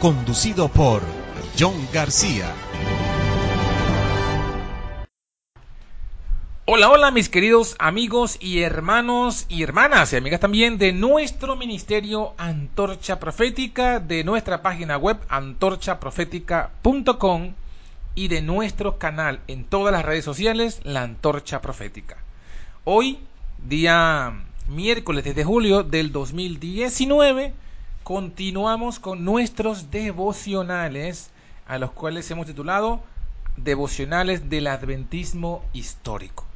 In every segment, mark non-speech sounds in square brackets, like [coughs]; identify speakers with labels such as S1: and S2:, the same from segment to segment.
S1: conducido por John García.
S2: Hola, hola mis queridos amigos y hermanos y hermanas y amigas también de nuestro ministerio Antorcha Profética, de nuestra página web antorchaprofética.com y de nuestro canal en todas las redes sociales La Antorcha Profética. Hoy, día miércoles de julio del 2019, continuamos con nuestros devocionales, a los cuales hemos titulado Devocionales del Adventismo Histórico,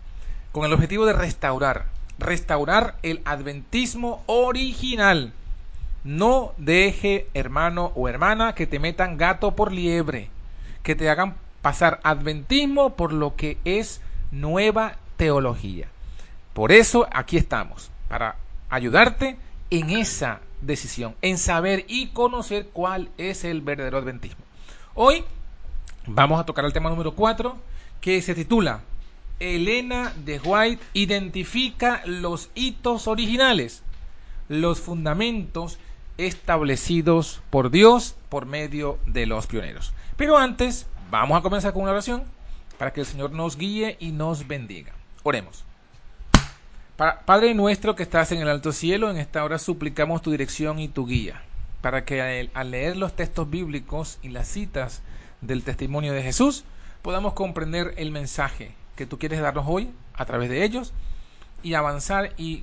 S2: con el objetivo de restaurar, restaurar el adventismo original. No deje, hermano o hermana, que te metan gato por liebre, que te hagan pasar adventismo por lo que es nueva teología. Por eso aquí estamos, para ayudarte en esa decisión, en saber y conocer cuál es el verdadero adventismo. Hoy vamos a tocar el tema número 4 que se titula Elena de White identifica los hitos originales, los fundamentos establecidos por Dios por medio de los pioneros. Pero antes, vamos a comenzar con una oración para que el Señor nos guíe y nos bendiga. Oremos. Padre nuestro que estás en el alto cielo, en esta hora suplicamos tu dirección y tu guía, para que al leer los textos bíblicos y las citas del testimonio de Jesús, podamos comprender el mensaje que tú quieres darnos hoy a través de ellos y avanzar y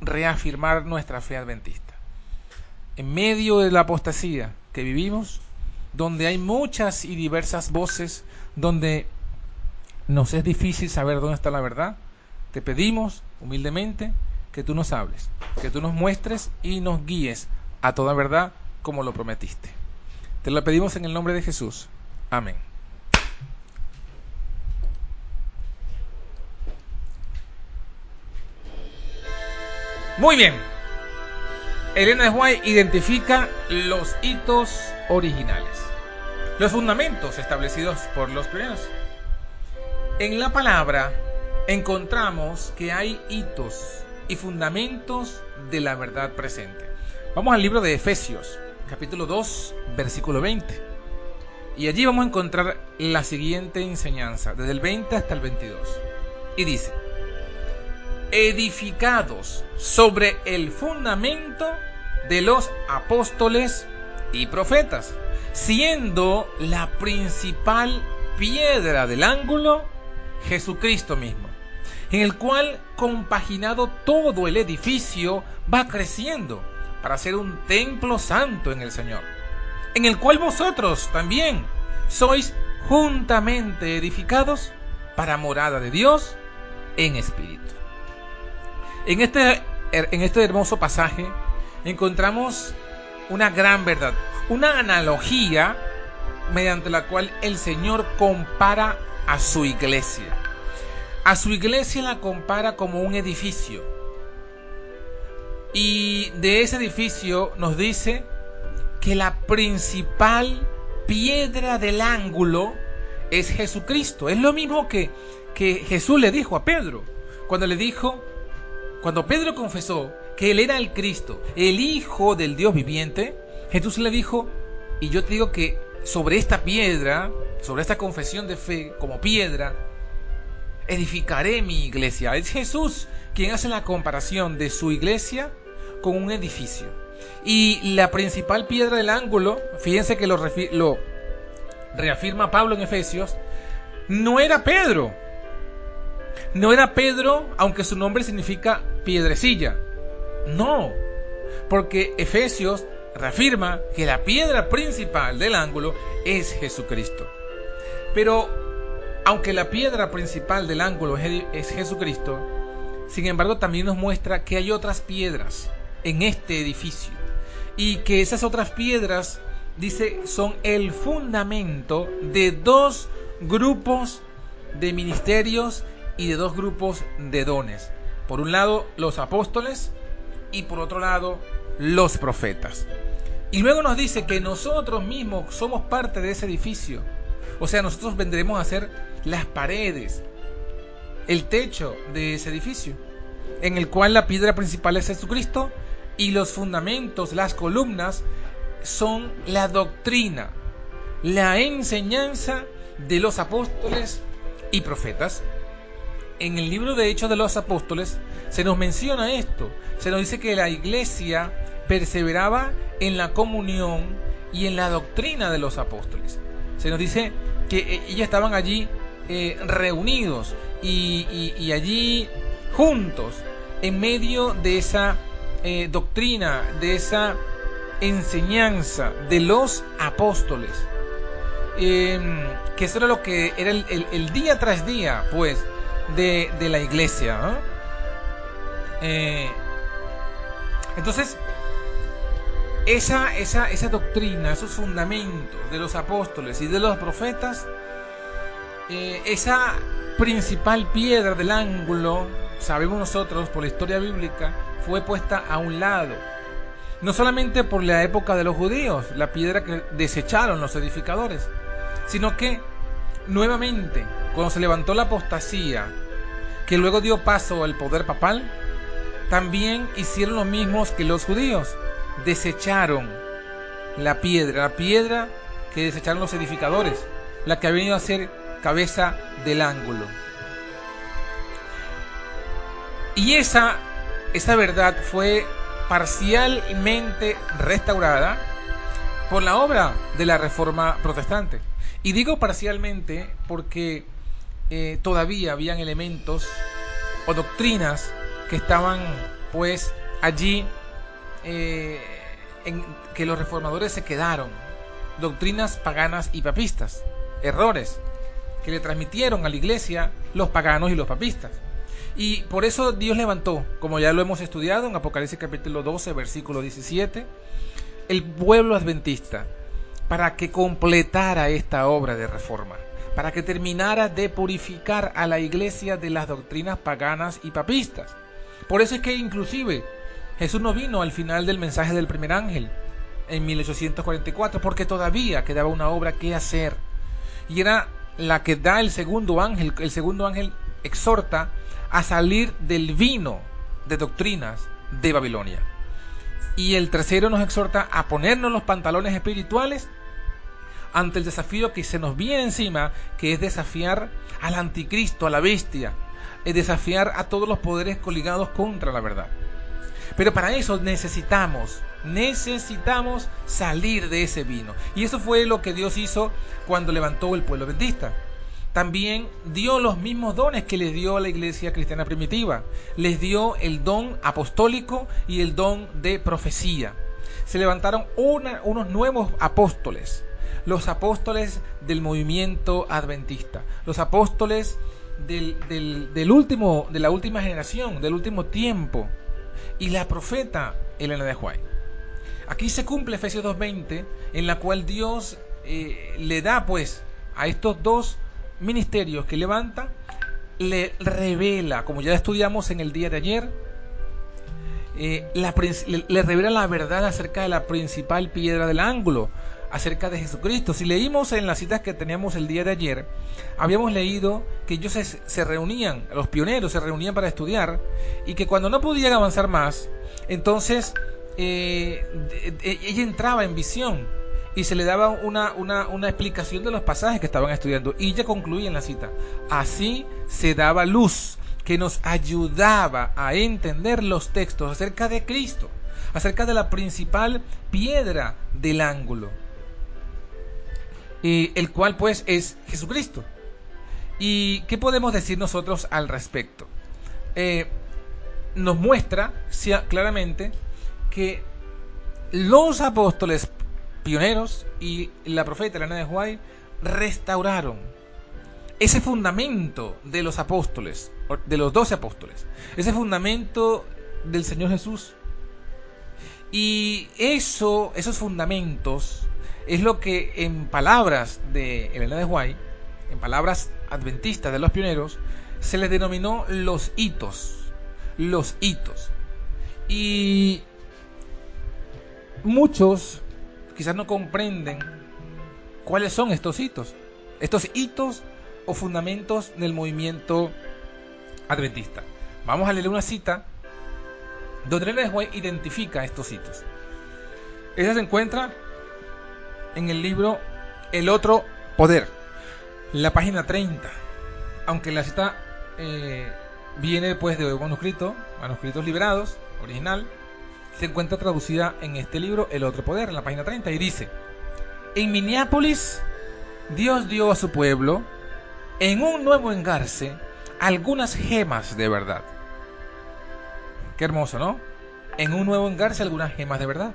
S2: reafirmar nuestra fe adventista. En medio de la apostasía que vivimos, donde hay muchas y diversas voces, donde nos es difícil saber dónde está la verdad, te pedimos humildemente que tú nos hables, que tú nos muestres y nos guíes a toda verdad como lo prometiste. Te lo pedimos en el nombre de Jesús. Amén. Muy bien. Elena White identifica los hitos originales, los fundamentos establecidos por los primeros. En la palabra encontramos que hay hitos y fundamentos de la verdad presente. Vamos al libro de Efesios, capítulo 2, versículo 20. Y allí vamos a encontrar la siguiente enseñanza, desde el 20 hasta el 22. Y dice, edificados sobre el fundamento de los apóstoles y profetas, siendo la principal piedra del ángulo Jesucristo mismo en el cual compaginado todo el edificio va creciendo para ser un templo santo en el Señor, en el cual vosotros también sois juntamente edificados para morada de Dios en espíritu. En este, en este hermoso pasaje encontramos una gran verdad, una analogía mediante la cual el Señor compara a su iglesia a su iglesia la compara como un edificio. Y de ese edificio nos dice que la principal piedra del ángulo es Jesucristo. Es lo mismo que, que Jesús le dijo a Pedro. Cuando le dijo, cuando Pedro confesó que él era el Cristo, el Hijo del Dios viviente, Jesús le dijo, y yo te digo que sobre esta piedra, sobre esta confesión de fe como piedra, edificaré mi iglesia. Es Jesús quien hace la comparación de su iglesia con un edificio. Y la principal piedra del ángulo, fíjense que lo, reafirma Pablo en Efesios, no era Pedro, No era Pedro, aunque su nombre significa piedrecilla. No, porque Efesios reafirma que la piedra principal del ángulo es Jesucristo. Pero, aunque la piedra principal del ángulo es Jesucristo, sin embargo también nos muestra que hay otras piedras en este edificio y que esas otras piedras, dice, son el fundamento de dos grupos de ministerios y de dos grupos de dones. Por un lado, los apóstoles y por otro lado, los profetas. Y luego nos dice que nosotros mismos somos parte de ese edificio. O sea, nosotros vendremos a ser las paredes, el techo de ese edificio, en el cual la piedra principal es Jesucristo y los fundamentos, las columnas, son la doctrina, la enseñanza de los apóstoles y profetas. En el libro de Hechos de los Apóstoles se nos menciona esto, se nos dice que la iglesia perseveraba en la comunión y en la doctrina de los apóstoles. Se nos dice que eh, ellos estaban allí eh, reunidos y, allí juntos en medio de esa eh, doctrina, de esa enseñanza de los apóstoles. Em, que eso era lo que era el, día tras día, pues, de, la iglesia. entonces, esa, esa, esa doctrina, esos fundamentos de los apóstoles y de los profetas, eh, esa principal piedra del ángulo, sabemos nosotros por la historia bíblica, fue puesta a un lado. No solamente por la época de los judíos, la piedra que desecharon los edificadores, sino que nuevamente, cuando se levantó la apostasía, que luego dio paso al poder papal, también hicieron lo mismo que los judíos desecharon la piedra, la piedra que desecharon los edificadores, la que ha venido a ser cabeza del ángulo. Y esa, esa verdad fue parcialmente restaurada por la obra de la Reforma Protestante. Y digo parcialmente porque eh, todavía habían elementos o doctrinas que estaban pues allí eh, en que los reformadores se quedaron, doctrinas paganas y papistas, errores que le transmitieron a la iglesia los paganos y los papistas. Y por eso Dios levantó, como ya lo hemos estudiado en Apocalipsis capítulo 12, versículo 17, el pueblo adventista para que completara esta obra de reforma, para que terminara de purificar a la iglesia de las doctrinas paganas y papistas. Por eso es que inclusive Jesús no vino al final del mensaje del primer ángel en 1844 porque todavía quedaba una obra que hacer. Y era la que da el segundo ángel. El segundo ángel exhorta a salir del vino de doctrinas de Babilonia. Y el tercero nos exhorta a ponernos los pantalones espirituales ante el desafío que se nos viene encima, que es desafiar al anticristo, a la bestia, es desafiar a todos los poderes coligados contra la verdad. Pero para eso necesitamos, necesitamos salir de ese vino. Y eso fue lo que Dios hizo cuando levantó el pueblo adventista. También dio los mismos dones que les dio a la iglesia cristiana primitiva. Les dio el don apostólico y el don de profecía. Se levantaron unos nuevos apóstoles, los apóstoles del movimiento adventista, los apóstoles del, del último, de la última generación, del último tiempo y la profeta Elena de White. Aquí se cumple Efesios 2.20, en la cual Dios eh, le da pues a estos dos ministerios que levanta, le revela, como ya estudiamos en el día de ayer, eh, le revela la verdad acerca de la principal piedra del ángulo, acerca de Jesucristo. Si leímos en las citas que teníamos el día de ayer, habíamos leído que ellos se, reunían, los pioneros se reunían para estudiar y que cuando no podían avanzar más, entonces eh, ella entraba en visión y se le daba una, una, una, explicación de los pasajes que estaban estudiando. Y ella concluía en la cita, así se daba luz que nos ayudaba a entender los textos acerca de Cristo, acerca de la principal piedra del ángulo el cual pues es Jesucristo. ¿Y qué podemos decir nosotros al respecto? Eh, nos muestra claramente que los apóstoles pioneros y la profeta Elena de Huay restauraron ese fundamento de los apóstoles, de los doce apóstoles, ese fundamento del Señor Jesús. Y eso, esos fundamentos, es lo que en palabras de Elena de Huay, en palabras adventistas de los pioneros, se les denominó los hitos. Los hitos. Y muchos quizás no comprenden cuáles son estos hitos. Estos hitos o fundamentos del movimiento adventista. Vamos a leer una cita donde Elena de White identifica estos hitos. Ella se encuentra en el libro El otro poder, la página 30. Aunque la cita eh, viene después de manuscrito, manuscritos liberados, original, se encuentra traducida en este libro El otro poder, en la página 30, y dice, en Minneapolis, Dios dio a su pueblo, en un nuevo engarce, algunas gemas de verdad. Qué hermoso, ¿no? En un nuevo engarce, algunas gemas de verdad.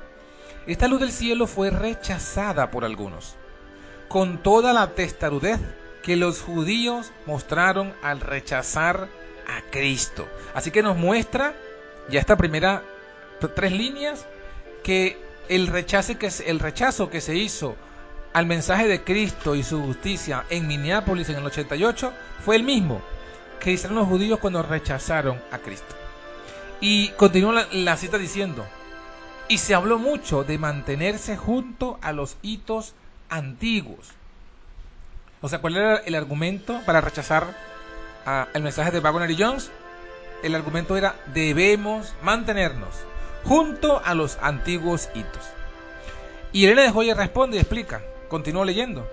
S2: Esta luz del cielo fue rechazada por algunos, con toda la testarudez que los judíos mostraron al rechazar a Cristo. Así que nos muestra ya esta primera tres líneas que el rechazo que, el rechazo que se hizo al mensaje de Cristo y su justicia en Minneapolis en el 88 fue el mismo que hicieron los judíos cuando rechazaron a Cristo. Y continúa la, cita diciendo, y se habló mucho de mantenerse junto a los hitos antiguos. O sea, ¿cuál era el argumento para rechazar el mensaje de Wagner y Jones? El argumento era debemos mantenernos junto a los antiguos hitos. Y Elena de Joya responde y explica, continuó leyendo.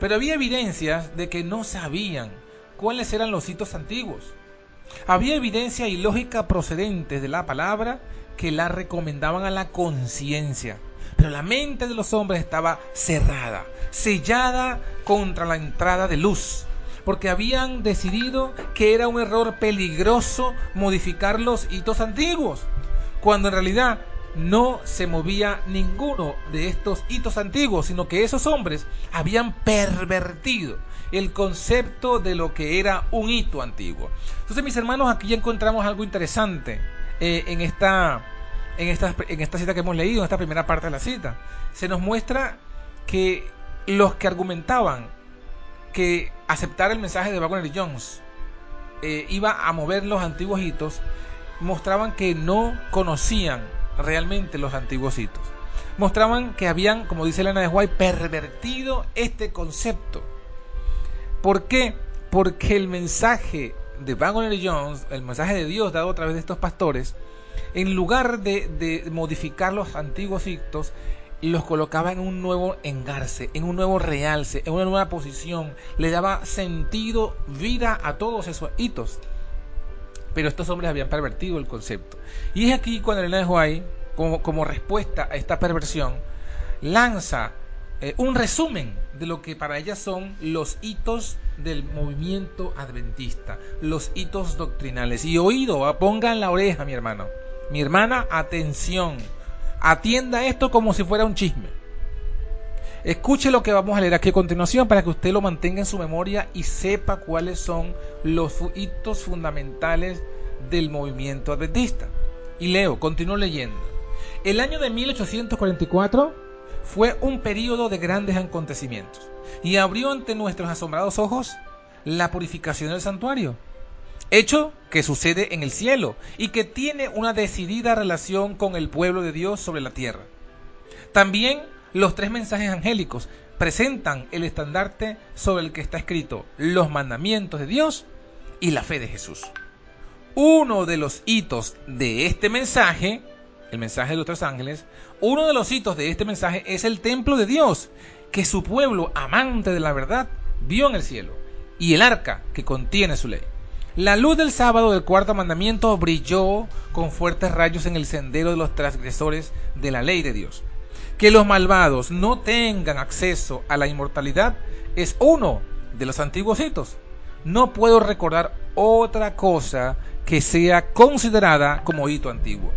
S2: Pero había evidencias de que no sabían cuáles eran los hitos antiguos. Había evidencia y lógica procedentes de la palabra que la recomendaban a la conciencia. Pero la mente de los hombres estaba cerrada, sellada contra la entrada de luz, porque habían decidido que era un error peligroso modificar los hitos antiguos cuando en realidad no se movía ninguno de estos hitos antiguos, sino que esos hombres habían pervertido el concepto de lo que era un hito antiguo. Entonces, mis hermanos, aquí ya encontramos algo interesante eh, en, esta, en, esta, en esta cita que hemos leído, en esta primera parte de la cita. Se nos muestra que los que argumentaban que aceptar el mensaje de Wagner y Jones eh, iba a mover los antiguos hitos, mostraban que no conocían realmente los antiguos hitos. Mostraban que habían, como dice Elena de White, pervertido este concepto. ¿Por qué? Porque el mensaje de Wagner Jones, el mensaje de Dios dado a través de estos pastores, en lugar de, de modificar los antiguos hitos, los colocaba en un nuevo engarce, en un nuevo realce, en una nueva posición, le daba sentido, vida a todos esos hitos pero estos hombres habían pervertido el concepto. Y es aquí cuando Elena de como respuesta a esta perversión, lanza eh, un resumen de lo que para ella son los hitos del movimiento adventista, los hitos doctrinales. Y oído, pongan la oreja, mi hermano. Mi hermana, atención. Atienda esto como si fuera un chisme. Escuche lo que vamos a leer aquí a continuación para que usted lo mantenga en su memoria y sepa cuáles son los hitos fundamentales del movimiento adventista. Y leo, continúo leyendo. El año de 1844 fue un periodo de grandes acontecimientos y abrió ante nuestros asombrados ojos la purificación del santuario, hecho que sucede en el cielo y que tiene una decidida relación con el pueblo de Dios sobre la tierra. También los tres mensajes angélicos presentan el estandarte sobre el que está escrito los mandamientos de Dios y la fe de Jesús. Uno de los hitos de este mensaje, el mensaje de los ángeles, uno de los hitos de este mensaje es el templo de Dios, que su pueblo, amante de la verdad, vio en el cielo, y el arca que contiene su ley. La luz del sábado del cuarto mandamiento brilló con fuertes rayos en el sendero de los transgresores de la ley de Dios que los malvados no tengan acceso a la inmortalidad es uno de los antiguos hitos. no puedo recordar otra cosa que sea considerada como hito antiguo.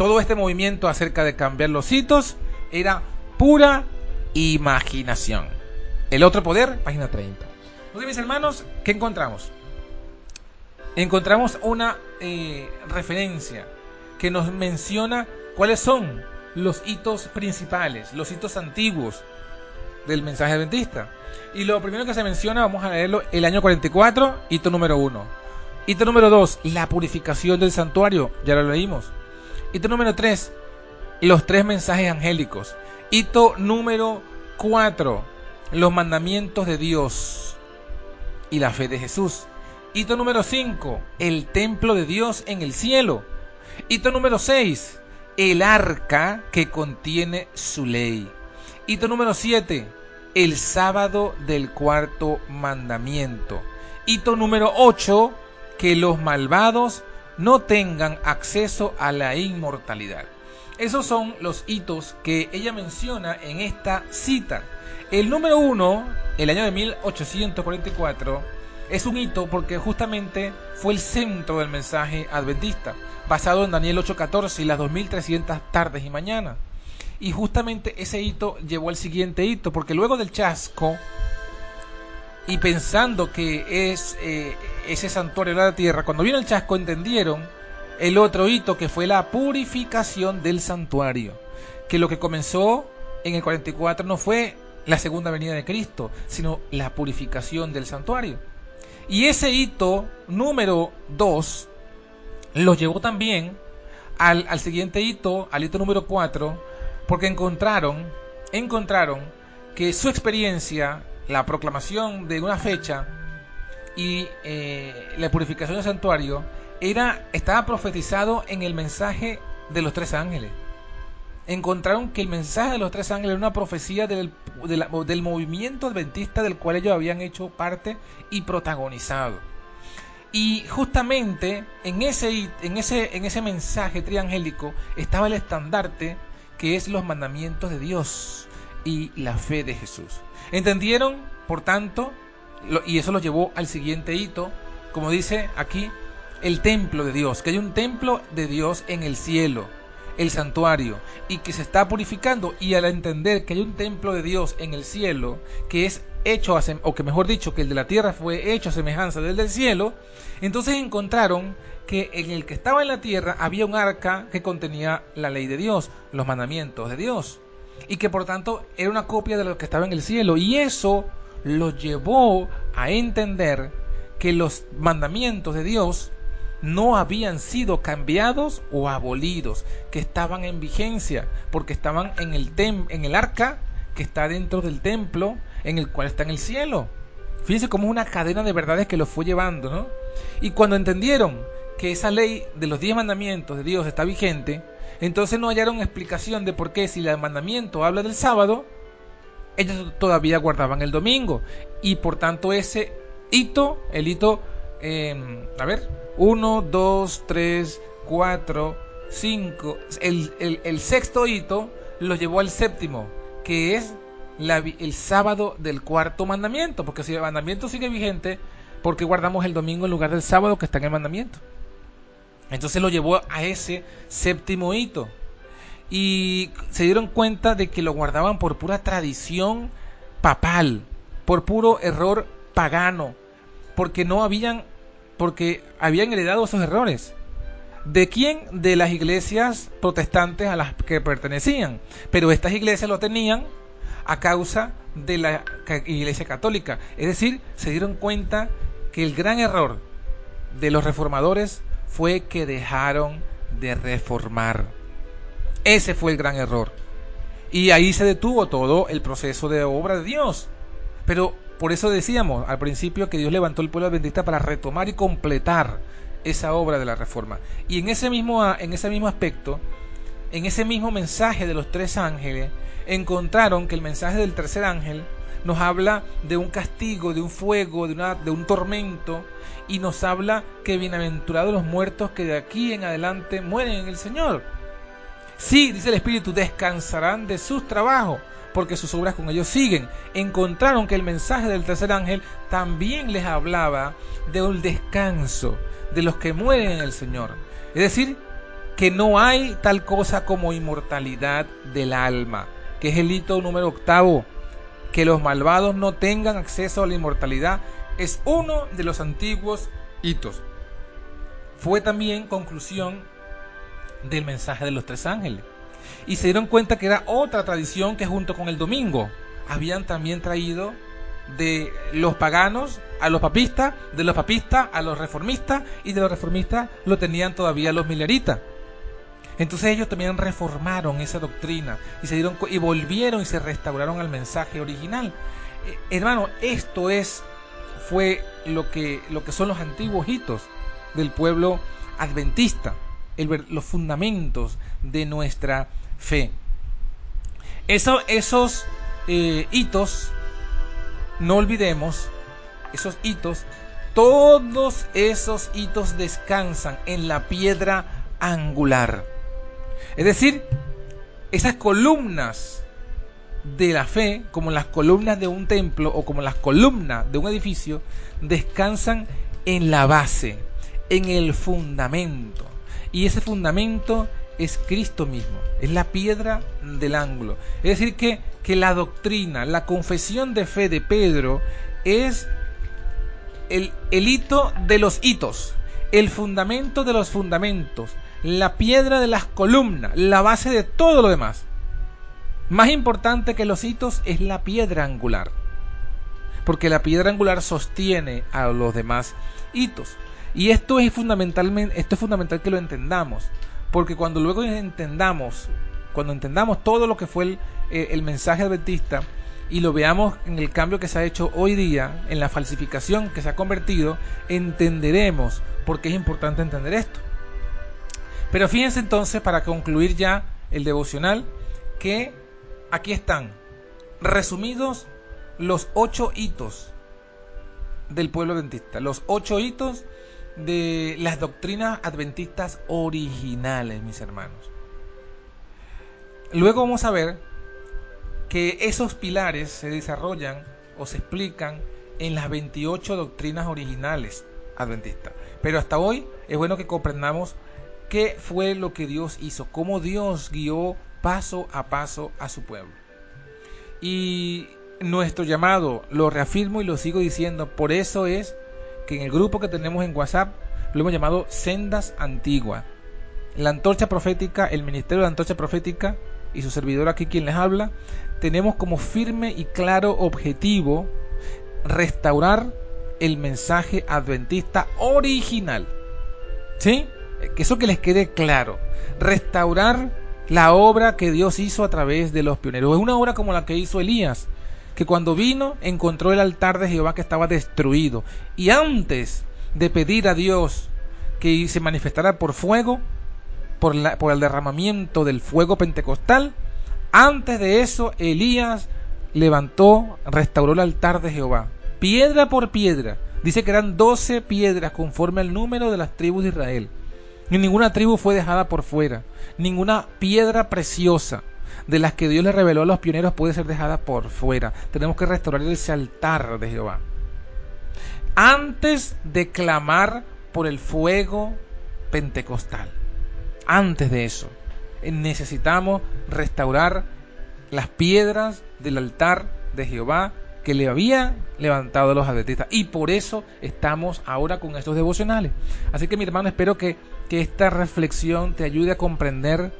S2: Todo este movimiento acerca de cambiar los hitos era pura imaginación. El otro poder, página 30. Entonces, mis hermanos, ¿qué encontramos? Encontramos una eh, referencia que nos menciona cuáles son los hitos principales, los hitos antiguos del mensaje adventista. Y lo primero que se menciona, vamos a leerlo, el año 44, hito número 1. Hito número 2, la purificación del santuario, ya lo leímos. Hito número 3, los tres mensajes angélicos. Hito número 4, los mandamientos de Dios y la fe de Jesús. Hito número 5, el templo de Dios en el cielo. Hito número 6, el arca que contiene su ley. Hito número 7, el sábado del cuarto mandamiento. Hito número 8, que los malvados no tengan acceso a la inmortalidad. Esos son los hitos que ella menciona en esta cita. El número 1, el año de 1844, es un hito porque justamente fue el centro del mensaje adventista, basado en Daniel 8:14 y las 2300 tardes y mañanas. Y justamente ese hito llevó al siguiente hito, porque luego del chasco, y pensando que es eh, ese santuario de la tierra, cuando vino el chasco entendieron el otro hito que fue la purificación del santuario, que lo que comenzó en el 44 no fue la segunda venida de Cristo, sino la purificación del santuario. Y ese hito número 2 lo llevó también al, al, siguiente hito, al hito número 4, porque encontraron, encontraron que su experiencia, la proclamación de una fecha y eh, la purificación del santuario, era, estaba profetizado en el mensaje de los tres ángeles encontraron que el mensaje de los tres ángeles era una profecía del, del movimiento adventista del cual ellos habían hecho parte y protagonizado. Y justamente en ese, en ese, en ese mensaje triangélico estaba el estandarte que es los mandamientos de Dios y la fe de Jesús. ¿Entendieron? Por tanto, y eso los llevó al siguiente hito, como dice aquí, el templo de Dios, que hay un templo de Dios en el cielo el santuario y que se está purificando y al entender que hay un templo de Dios en el cielo que es hecho, a, o que mejor dicho, que el de la tierra fue hecho a semejanza del del cielo, entonces encontraron que en el que estaba en la tierra había un arca que contenía la ley de Dios, los mandamientos de Dios, y que por tanto era una copia de lo que estaba en el cielo, y eso lo llevó a entender que los mandamientos de Dios no habían sido cambiados o abolidos, que estaban en vigencia, porque estaban en el, tem en el arca que está dentro del templo, en el cual está en el cielo. Fíjense cómo es una cadena de verdades que lo fue llevando, ¿no? Y cuando entendieron que esa ley de los diez mandamientos de Dios está vigente, entonces no hallaron explicación de por qué si el mandamiento habla del sábado, ellos todavía guardaban el domingo. Y por tanto ese hito, el hito, eh, a ver, 1, 2, 3, 4, 5. El, sexto hito lo llevó al séptimo, que es el sábado del cuarto mandamiento, porque si el mandamiento sigue vigente, ¿por qué guardamos el domingo en lugar del sábado que está en el mandamiento? Entonces lo llevó a ese séptimo hito. Y se dieron cuenta de que lo guardaban por pura tradición papal, por puro error pagano, porque no habían porque habían heredado esos errores. ¿De quién? De las iglesias protestantes a las que pertenecían. Pero estas iglesias lo tenían a causa de la iglesia católica. Es decir, se dieron cuenta que el gran error de los reformadores fue que dejaron de reformar. Ese fue el gran error. Y ahí se detuvo todo el proceso de obra de Dios. Pero por eso decíamos al principio que Dios levantó el pueblo adventista para retomar y completar esa obra de la reforma. Y en ese mismo, en ese mismo aspecto, en ese mismo mensaje de los tres ángeles, encontraron que el mensaje del tercer ángel nos habla de un castigo, de un fuego, de, una, un tormento, y nos habla que bienaventurados los muertos que de aquí en adelante mueren en el Señor. Sí, dice el Espíritu, descansarán de sus trabajos, porque sus obras con ellos siguen. Encontraron que el mensaje del tercer ángel también les hablaba de un descanso de los que mueren en el Señor. Es decir, que no hay tal cosa como inmortalidad del alma, que es el hito número octavo. Que los malvados no tengan acceso a la inmortalidad es uno de los antiguos hitos. Fue también conclusión del mensaje de los tres ángeles. Y se dieron cuenta que era otra tradición que junto con el domingo habían también traído de los paganos a los papistas, de los papistas a los reformistas y de los reformistas lo tenían todavía los mileritas. Entonces ellos también reformaron esa doctrina y se dieron y volvieron y se restauraron al mensaje original. Eh, hermano, esto es fue lo que lo que son los antiguos hitos del pueblo adventista, los fundamentos de nuestra fe. Eso, esos eh, hitos, no olvidemos, esos hitos, todos esos hitos descansan en la piedra angular. Es decir, esas columnas de la fe, como las columnas de un templo o como las columnas de un edificio, descansan en la base, en el fundamento. Y ese fundamento es Cristo mismo, es la piedra del ángulo. Es decir, que, que la doctrina, la confesión de fe de Pedro es el, el hito de los hitos, el fundamento de los fundamentos, la piedra de las columnas, la base de todo lo demás. Más importante que los hitos es la piedra angular, porque la piedra angular sostiene a los demás hitos. Y esto es fundamentalmente, esto es fundamental que lo entendamos, porque cuando luego entendamos, cuando entendamos todo lo que fue el, eh, el mensaje adventista y lo veamos en el cambio que se ha hecho hoy día, en la falsificación que se ha convertido, entenderemos por qué es importante entender esto. Pero fíjense entonces, para concluir ya el devocional, que aquí están resumidos los ocho hitos del pueblo adventista, los ocho hitos de las doctrinas adventistas originales, mis hermanos. Luego vamos a ver que esos pilares se desarrollan o se explican en las 28 doctrinas originales adventistas. Pero hasta hoy es bueno que comprendamos qué fue lo que Dios hizo, cómo Dios guió paso a paso a su pueblo. Y nuestro llamado, lo reafirmo y lo sigo diciendo, por eso es que en el grupo que tenemos en WhatsApp lo hemos llamado Sendas Antiguas. La antorcha profética, el ministerio de la antorcha profética y su servidor aquí quien les habla, tenemos como firme y claro objetivo restaurar el mensaje adventista original. ¿Sí? Que eso que les quede claro, restaurar la obra que Dios hizo a través de los pioneros. Es una obra como la que hizo Elías, que cuando vino encontró el altar de Jehová que estaba destruido. Y antes de pedir a Dios que se manifestara por fuego, por, la, por el derramamiento del fuego pentecostal, antes de eso Elías levantó, restauró el altar de Jehová, piedra por piedra. Dice que eran doce piedras conforme al número de las tribus de Israel. Ni ninguna tribu fue dejada por fuera. Ninguna piedra preciosa de las que Dios le reveló a los pioneros puede ser dejada por fuera. Tenemos que restaurar ese altar de Jehová. Antes de clamar por el fuego pentecostal. Antes de eso, necesitamos restaurar las piedras del altar de Jehová que le había levantado a los adventistas. Y por eso estamos ahora con estos devocionales. Así que mi hermano, espero que que esta reflexión te ayude a comprender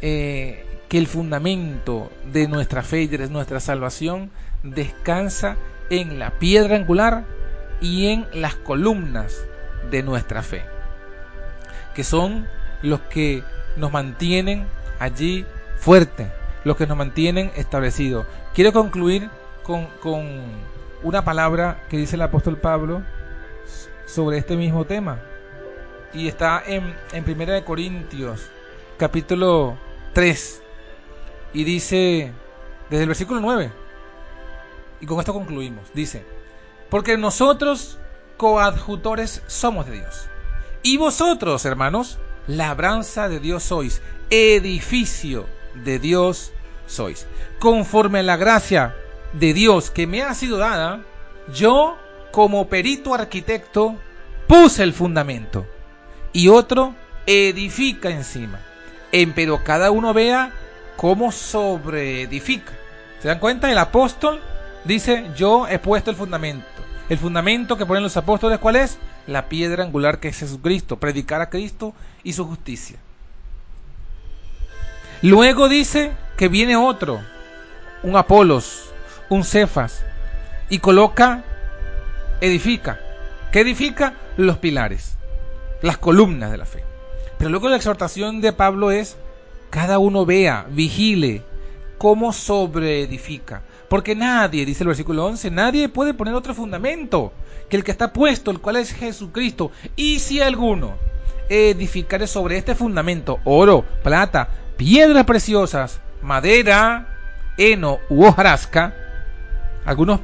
S2: eh, que el fundamento de nuestra fe y de nuestra salvación descansa en la piedra angular y en las columnas de nuestra fe, que son los que nos mantienen allí fuertes, los que nos mantienen establecidos. Quiero concluir con, con una palabra que dice el apóstol Pablo sobre este mismo tema y está en, en Primera de Corintios, capítulo 3, y dice, desde el versículo 9, y con esto concluimos, dice, porque nosotros coadjutores somos de Dios. Y vosotros, hermanos, labranza de Dios sois, edificio de Dios sois. Conforme a la gracia de Dios que me ha sido dada, yo como perito arquitecto puse el fundamento y otro edifica encima. pero cada uno vea cómo sobreedifica. ¿Se dan cuenta? El apóstol dice, yo he puesto el fundamento. El fundamento que ponen los apóstoles, ¿cuál es? La piedra angular que es Jesucristo, predicar a Cristo y su justicia. Luego dice que viene otro, un Apolos, un Cefas, y coloca, edifica. ¿Qué edifica? Los pilares, las columnas de la fe. Pero luego la exhortación de Pablo es, cada uno vea, vigile cómo sobreedifica. Porque nadie, dice el versículo 11, nadie puede poner otro fundamento que el que está puesto, el cual es Jesucristo. Y si alguno edificare sobre este fundamento oro, plata, piedras preciosas, madera, heno u hojarasca, algunos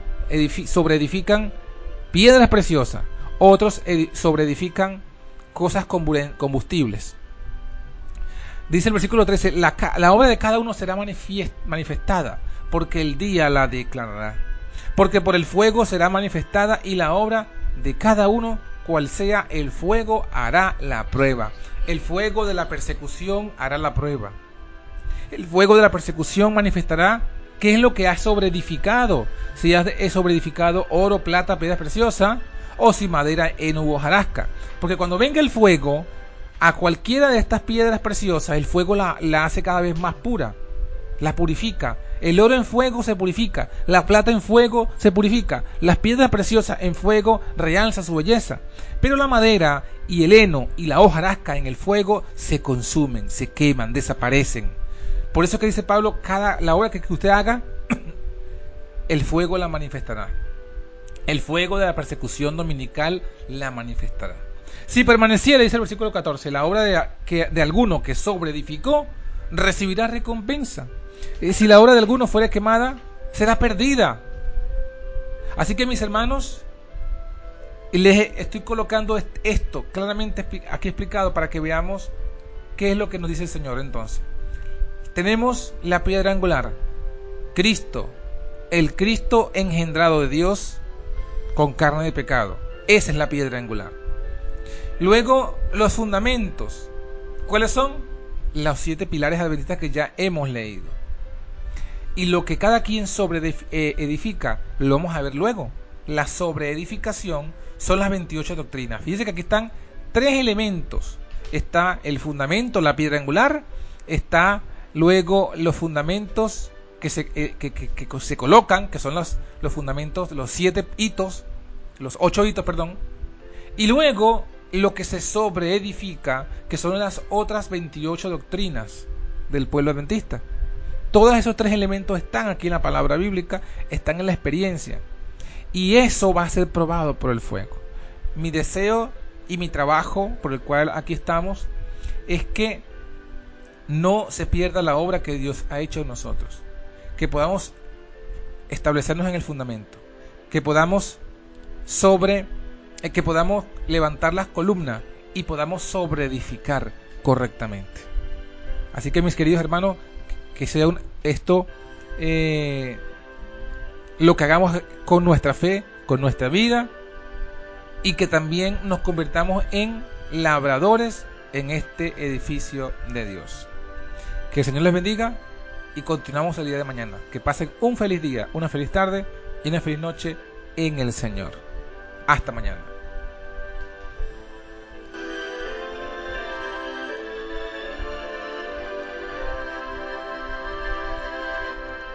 S2: sobreedifican piedras preciosas, otros sobreedifican cosas combustibles. Dice el versículo 13, la, obra de cada uno será manifestada, porque el día la declarará. Porque por el fuego será manifestada y la obra de cada uno, cual sea el fuego, hará la prueba. El fuego de la persecución hará la prueba. El fuego de la persecución manifestará qué es lo que ha sobreedificado. Si ha sobreedificado oro, plata, piedra preciosa, o si madera, en u hojarasca. Porque cuando venga el fuego, a cualquiera de estas piedras preciosas, el fuego la, la hace cada vez más pura, la purifica. El oro en fuego se purifica, la plata en fuego se purifica, las piedras preciosas en fuego realza su belleza. Pero la madera y el heno y la hojarasca en el fuego se consumen, se queman, desaparecen. Por eso que dice Pablo, cada la obra que usted haga, [coughs] el fuego la manifestará. El fuego de la persecución dominical la manifestará. Si permaneciera, dice el versículo 14, la obra de, que, de alguno que sobreedificó, recibirá recompensa. Y si la obra de alguno fuera quemada, será perdida. Así que mis hermanos, les estoy colocando esto claramente aquí explicado para que veamos qué es lo que nos dice el Señor entonces. Tenemos la piedra angular, Cristo, el Cristo engendrado de Dios con carne de pecado. Esa es la piedra angular. Luego, los fundamentos. ¿Cuáles son? Los siete pilares adventistas que ya hemos leído. Y lo que cada quien sobre eh, edifica, lo vamos a ver luego. La sobreedificación son las 28 doctrinas. Fíjense que aquí están tres elementos. Está el fundamento, la piedra angular. Está luego los fundamentos que se, eh, que, se colocan, que son los, los fundamentos, los siete hitos, los ocho hitos, perdón. Y luego lo que se sobreedifica, que son las otras 28 doctrinas del pueblo adventista. Todos esos tres elementos están aquí en la palabra bíblica, están en la experiencia. Y eso va a ser probado por el fuego. Mi deseo y mi trabajo por el cual aquí estamos es que no se pierda la obra que Dios ha hecho en nosotros. Que podamos establecernos en el fundamento. Que podamos sobre que podamos levantar las columnas y podamos sobreedificar correctamente. Así que mis queridos hermanos, que sea esto eh, lo que hagamos con nuestra fe, con nuestra vida y que también nos convertamos en labradores en este edificio de Dios. Que el Señor les bendiga y continuamos el día de mañana. Que pasen un feliz día, una feliz tarde y una feliz noche en el Señor. Hasta mañana.